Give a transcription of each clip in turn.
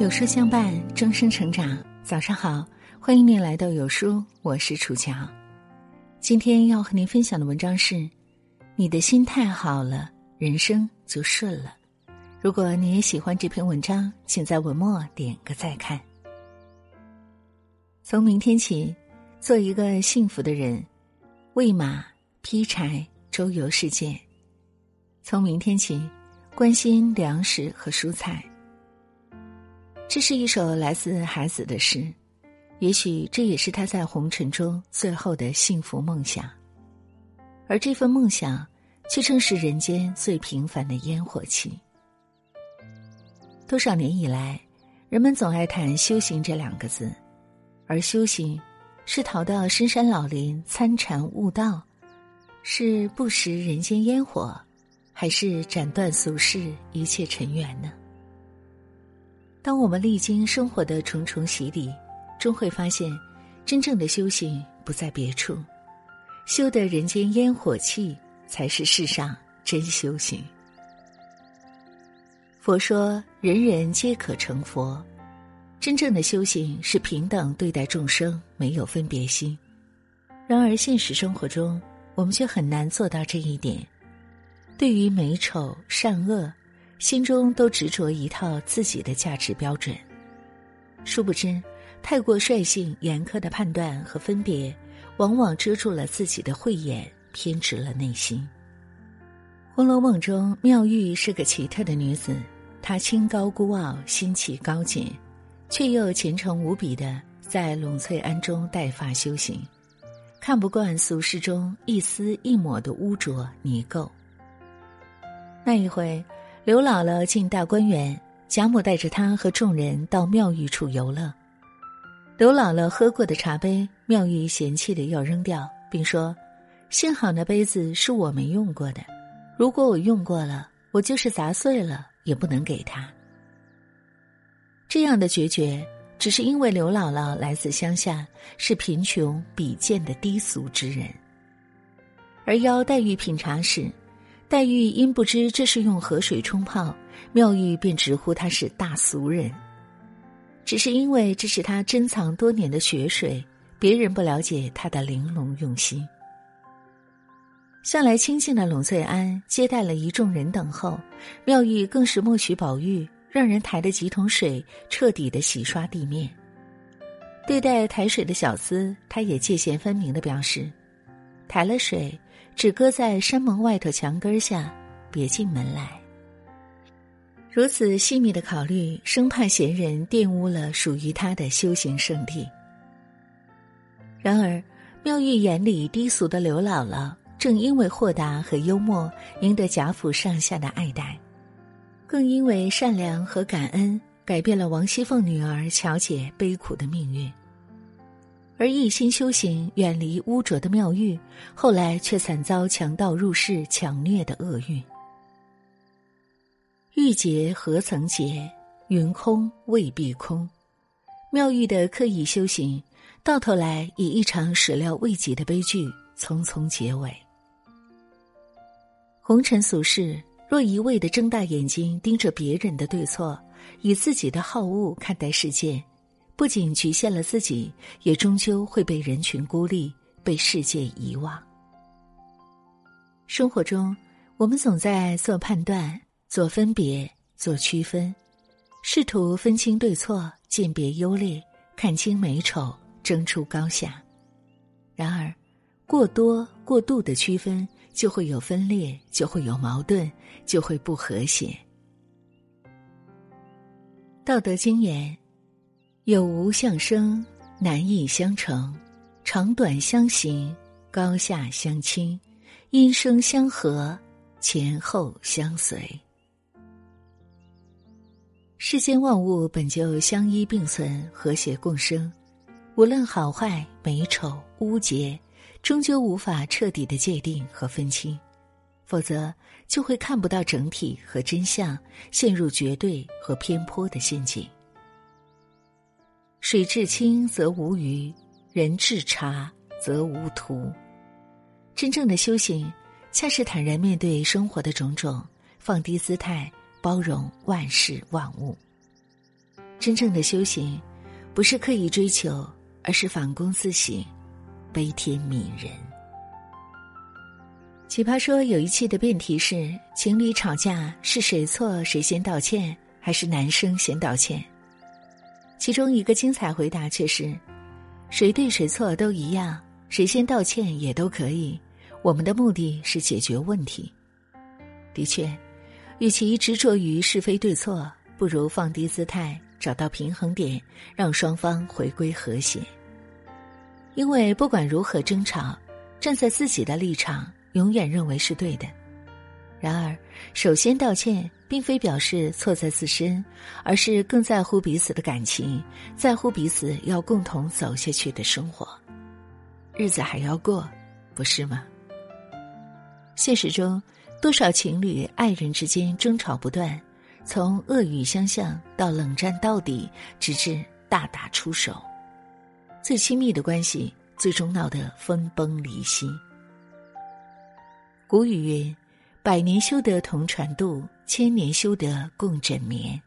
有书相伴，终身成长。早上好，欢迎您来到有书，我是楚乔。今天要和您分享的文章是：你的心态好了，人生就顺了。如果你也喜欢这篇文章，请在文末点个再看。从明天起，做一个幸福的人，喂马、劈柴、周游世界。从明天起，关心粮食和蔬菜。这是一首来自孩子的诗，也许这也是他在红尘中最后的幸福梦想。而这份梦想，却正是人间最平凡的烟火气。多少年以来，人们总爱谈修行这两个字，而修行，是逃到深山老林参禅悟道，是不食人间烟火，还是斩断俗世一切尘缘呢？当我们历经生活的重重洗礼，终会发现，真正的修行不在别处，修得人间烟火气，才是世上真修行。佛说，人人皆可成佛，真正的修行是平等对待众生，没有分别心。然而，现实生活中，我们却很难做到这一点。对于美丑善恶。心中都执着一套自己的价值标准，殊不知，太过率性、严苛的判断和分别，往往遮住了自己的慧眼，偏执了内心。《红楼梦》中，妙玉是个奇特的女子，她清高孤傲，心气高洁，却又虔诚无比的在栊翠庵中带发修行，看不惯俗世中一丝一抹的污浊泥垢。那一回。刘姥姥进大观园，贾母带着她和众人到妙玉处游乐。刘姥姥喝过的茶杯，妙玉嫌弃的要扔掉，并说：“幸好那杯子是我没用过的，如果我用过了，我就是砸碎了也不能给他。”这样的决绝，只是因为刘姥姥来自乡下，是贫穷鄙贱的低俗之人。而邀黛玉品茶时。黛玉因不知这是用河水冲泡，妙玉便直呼他是大俗人。只是因为这是他珍藏多年的雪水，别人不了解他的玲珑用心。向来清静的栊翠庵接待了一众人等候，妙玉更是默许宝玉，让人抬的几桶水彻底的洗刷地面。对待抬水的小厮，他也界限分明的表示，抬了水。只搁在山门外头墙根下，别进门来。如此细密的考虑，生怕闲人玷污了属于他的修行圣地。然而，妙玉眼里低俗的刘姥姥，正因为豁达和幽默，赢得贾府上下的爱戴，更因为善良和感恩，改变了王熙凤女儿乔姐悲苦的命运。而一心修行、远离污浊的妙玉，后来却惨遭强盗入室抢掠的厄运。玉洁何曾洁？云空未必空。妙玉的刻意修行，到头来以一场始料未及的悲剧匆匆结尾。红尘俗世，若一味的睁大眼睛盯着别人的对错，以自己的好恶看待世界。不仅局限了自己，也终究会被人群孤立，被世界遗忘。生活中，我们总在做判断、做分别、做区分，试图分清对错、鉴别优劣、看清美丑、争出高下。然而，过多、过度的区分，就会有分裂，就会有矛盾，就会不和谐。《道德经》言。有无相生，难易相成；长短相形，高下相倾；音声相和，前后相随。世间万物本就相依并存，和谐共生。无论好坏、美丑、污洁，终究无法彻底的界定和分清，否则就会看不到整体和真相，陷入绝对和偏颇的陷阱。水至清则无鱼，人至察则无徒。真正的修行，恰是坦然面对生活的种种，放低姿态，包容万事万物。真正的修行，不是刻意追求，而是反躬自省，悲天悯人。奇葩说有一期的辩题是：情侣吵架是谁错谁先道歉，还是男生先道歉？其中一个精彩回答却是：谁对谁错都一样，谁先道歉也都可以。我们的目的是解决问题。的确，与其执着于是非对错，不如放低姿态，找到平衡点，让双方回归和谐。因为不管如何争吵，站在自己的立场。永远认为是对的，然而，首先道歉并非表示错在自身，而是更在乎彼此的感情，在乎彼此要共同走下去的生活，日子还要过，不是吗？现实中，多少情侣、爱人之间争吵不断，从恶语相向到冷战到底，直至大打出手，最亲密的关系最终闹得分崩离析。古语云：“百年修得同船渡，千年修得共枕眠。”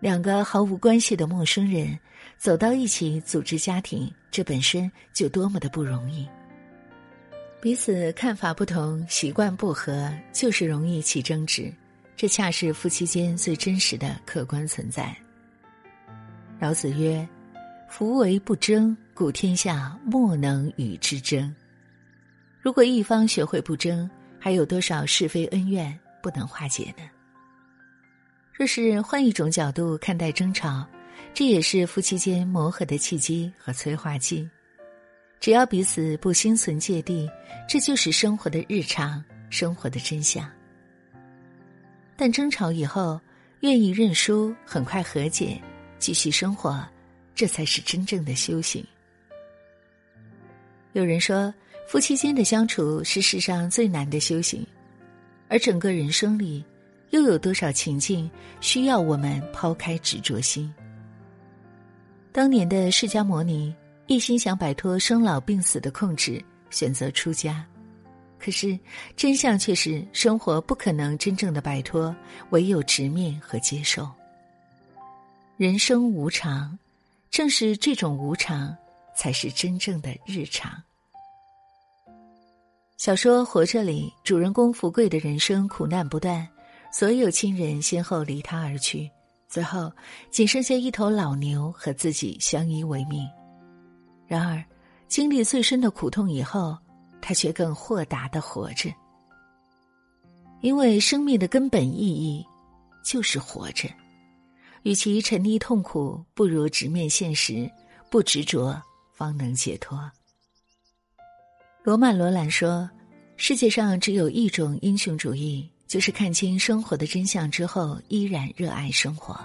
两个毫无关系的陌生人走到一起组织家庭，这本身就多么的不容易。彼此看法不同，习惯不合，就是容易起争执。这恰是夫妻间最真实的客观存在。老子曰：“夫为不争，故天下莫能与之争。”如果一方学会不争，还有多少是非恩怨不能化解呢？若是换一种角度看待争吵，这也是夫妻间磨合的契机和催化剂。只要彼此不心存芥蒂，这就是生活的日常，生活的真相。但争吵以后，愿意认输，很快和解，继续生活，这才是真正的修行。有人说。夫妻间的相处是世上最难的修行，而整个人生里，又有多少情境需要我们抛开执着心？当年的释迦牟尼一心想摆脱生老病死的控制，选择出家，可是真相却是生活不可能真正的摆脱，唯有直面和接受。人生无常，正是这种无常，才是真正的日常。小说《活着》里，主人公福贵的人生苦难不断，所有亲人先后离他而去，最后仅剩下一头老牛和自己相依为命。然而，经历最深的苦痛以后，他却更豁达的活着，因为生命的根本意义就是活着。与其沉溺痛苦，不如直面现实，不执着，方能解脱。罗曼·罗兰说：“世界上只有一种英雄主义，就是看清生活的真相之后，依然热爱生活。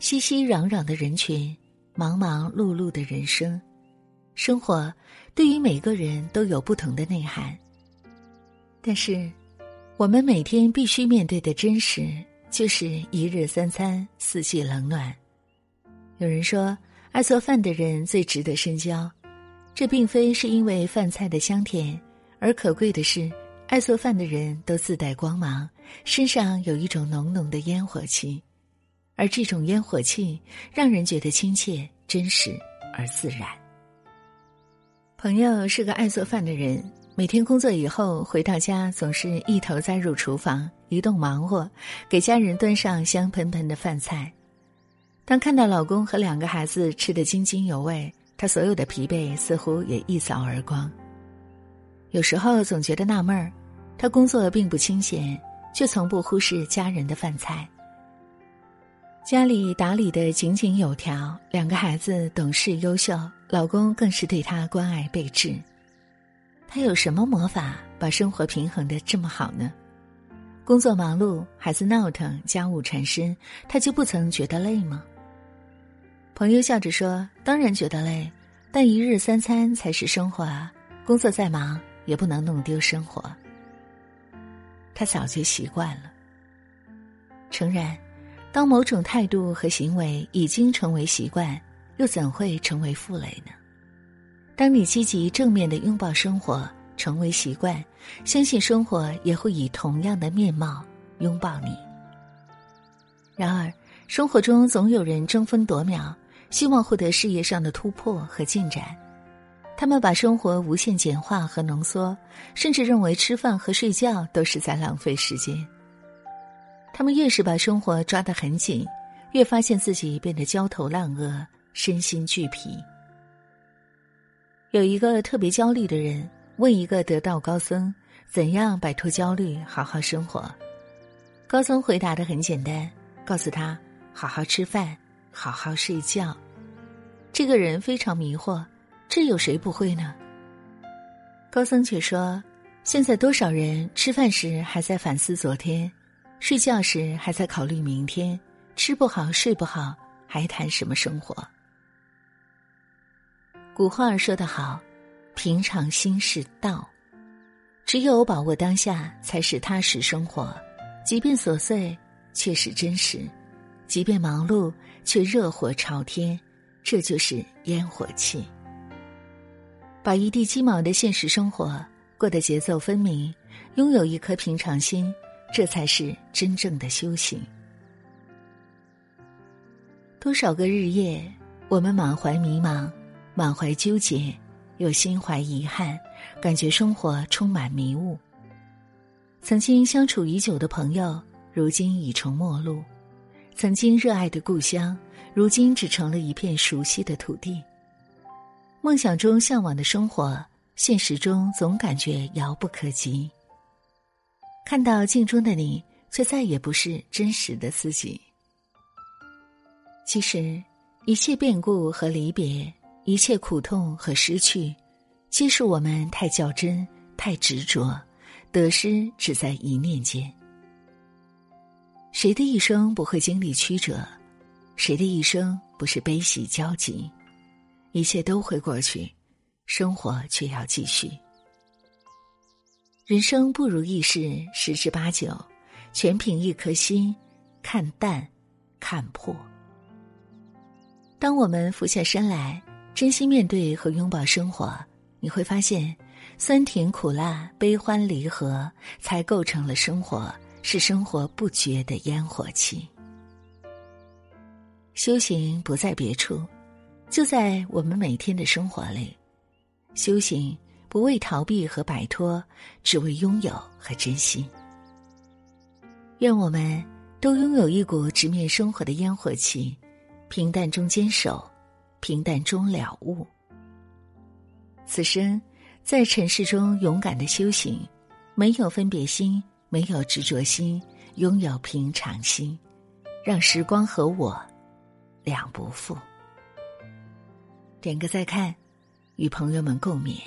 熙熙攘攘的人群，忙忙碌碌的人生，生活对于每个人都有不同的内涵。但是，我们每天必须面对的真实，就是一日三餐，四季冷暖。有人说，爱做饭的人最值得深交。”这并非是因为饭菜的香甜，而可贵的是，爱做饭的人都自带光芒，身上有一种浓浓的烟火气，而这种烟火气让人觉得亲切、真实而自然。朋友是个爱做饭的人，每天工作以后回到家，总是一头栽入厨房，一动忙活，给家人端上香喷喷的饭菜。当看到老公和两个孩子吃得津津有味。他所有的疲惫似乎也一扫而光。有时候总觉得纳闷儿，他工作并不清闲，却从不忽视家人的饭菜。家里打理的井井有条，两个孩子懂事优秀，老公更是对他关爱备至。他有什么魔法把生活平衡的这么好呢？工作忙碌，孩子闹腾，家务缠身，他就不曾觉得累吗？朋友笑着说：“当然觉得累，但一日三餐才是生活啊！工作再忙，也不能弄丢生活。”他早就习惯了。诚然，当某种态度和行为已经成为习惯，又怎会成为负累呢？当你积极正面的拥抱生活，成为习惯，相信生活也会以同样的面貌拥抱你。然而，生活中总有人争分夺秒，希望获得事业上的突破和进展。他们把生活无限简化和浓缩，甚至认为吃饭和睡觉都是在浪费时间。他们越是把生活抓得很紧，越发现自己变得焦头烂额、身心俱疲。有一个特别焦虑的人问一个得道高僧：“怎样摆脱焦虑，好好生活？”高僧回答的很简单，告诉他：“好好吃饭，好好睡觉。”这个人非常迷惑。这有谁不会呢？高僧却说：“现在多少人吃饭时还在反思昨天，睡觉时还在考虑明天，吃不好睡不好，还谈什么生活？”古话说得好：“平常心是道。”只有把握当下，才是踏实生活。即便琐碎，却是真实；即便忙碌，却热火朝天。这就是烟火气。把一地鸡毛的现实生活过得节奏分明，拥有一颗平常心，这才是真正的修行。多少个日夜，我们满怀迷茫，满怀纠结，又心怀遗憾，感觉生活充满迷雾。曾经相处已久的朋友，如今已成陌路；曾经热爱的故乡，如今只成了一片熟悉的土地。梦想中向往的生活，现实中总感觉遥不可及。看到镜中的你，却再也不是真实的自己。其实，一切变故和离别，一切苦痛和失去，皆是我们太较真、太执着，得失只在一念间。谁的一生不会经历曲折？谁的一生不是悲喜交集？一切都会过去，生活却要继续。人生不如意事十之八九，全凭一颗心，看淡，看破。当我们俯下身来，真心面对和拥抱生活，你会发现，酸甜苦辣、悲欢离合，才构成了生活，是生活不绝的烟火气。修行不在别处。就在我们每天的生活里，修行不为逃避和摆脱，只为拥有和珍惜。愿我们都拥有一股直面生活的烟火气，平淡中坚守，平淡中了悟。此生在尘世中勇敢的修行，没有分别心，没有执着心，拥有平常心，让时光和我两不负。点个再看，与朋友们共勉。